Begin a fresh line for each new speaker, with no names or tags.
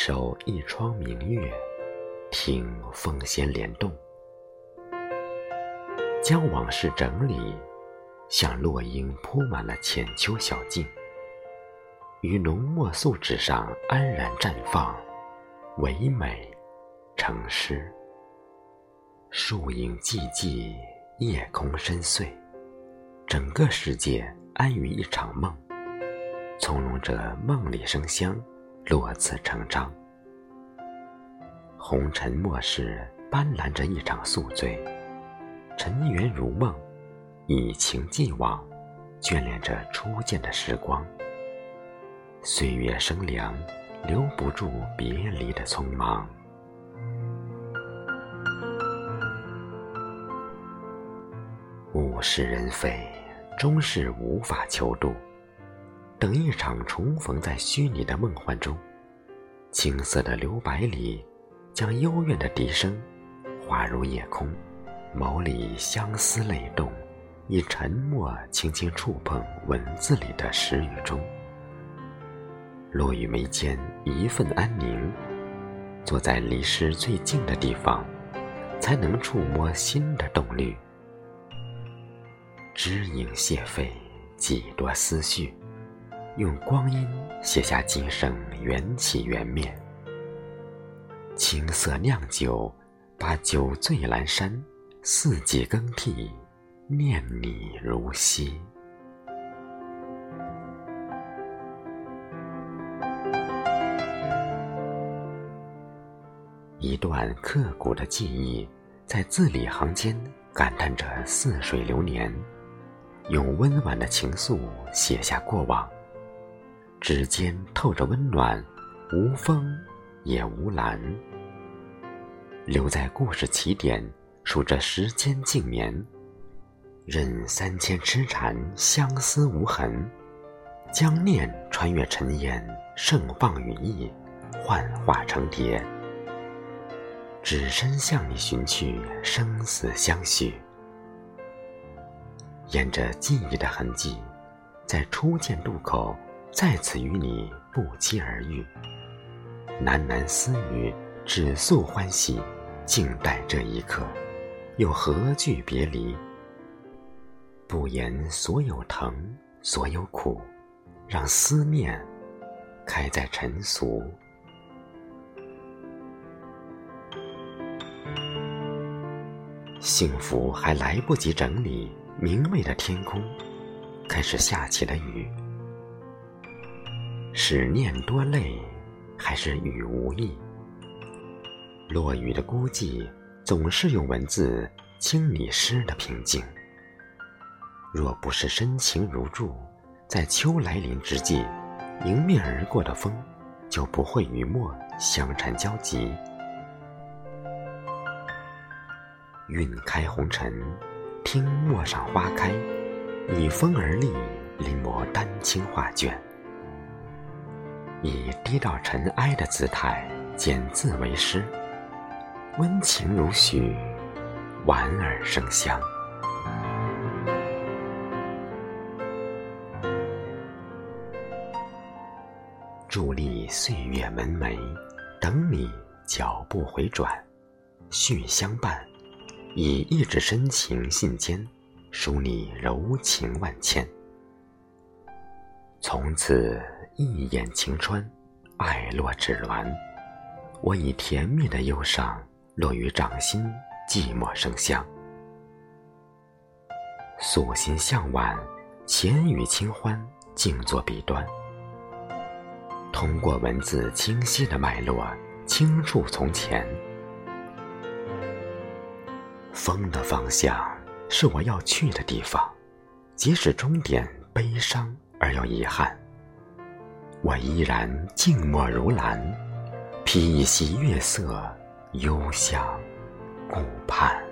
守一窗明月，听风弦联动，将往事整理，像落英铺满了浅秋小径，于浓墨素纸上安然绽放，唯美成诗。树影寂寂，夜空深邃，整个世界安于一场梦，从容着梦里生香。落字成章，红尘末世斑斓着一场宿醉，尘缘如梦，以情寄往，眷恋着初见的时光。岁月生凉，留不住别离的匆忙。物是人非，终是无法求渡。等一场重逢在虚拟的梦幻中，青涩的留白里，将幽怨的笛声化入夜空，眸里相思泪动，以沉默轻轻触碰文字里的时与钟。落雨眉间一份安宁，坐在离诗最近的地方，才能触摸心的动律。知影谢飞，几多思绪。用光阴写下今生缘起缘灭，青涩酿酒，把酒醉阑珊，四季更替，念你如昔。一段刻骨的记忆，在字里行间感叹着似水流年，用温婉的情愫写下过往。指尖透着温暖，无风也无澜。留在故事起点，数着时间静眠，任三千痴缠，相思无痕。将念穿越尘烟，盛放羽翼，幻化成蝶。只身向你寻去，生死相许。沿着记忆的痕迹，在初见渡口。再次与你不期而遇，喃喃私语，只诉欢喜，静待这一刻，又何惧别离？不言所有疼，所有苦，让思念开在尘俗。幸福还来不及整理，明媚的天空开始下起了雨。是念多累，还是雨无意？落雨的孤寂，总是用文字清理诗的平静。若不是深情如注，在秋来临之际，迎面而过的风，就不会与墨相缠交集。晕开红尘，听陌上花开，以风而立，临摹丹青画卷。以低到尘埃的姿态，简字为诗，温情如许，莞尔生香。伫立岁月门楣，等你脚步回转，续相伴，以一纸深情信笺，书你柔情万千。从此。一眼晴川，爱落纸鸾。我以甜蜜的忧伤落于掌心，寂寞生香。素心向晚，浅语清欢，静坐笔端。通过文字清晰的脉络，轻触从前。风的方向是我要去的地方，即使终点悲伤而又遗憾。我依然静默如兰，披一袭月色，幽香顾盼。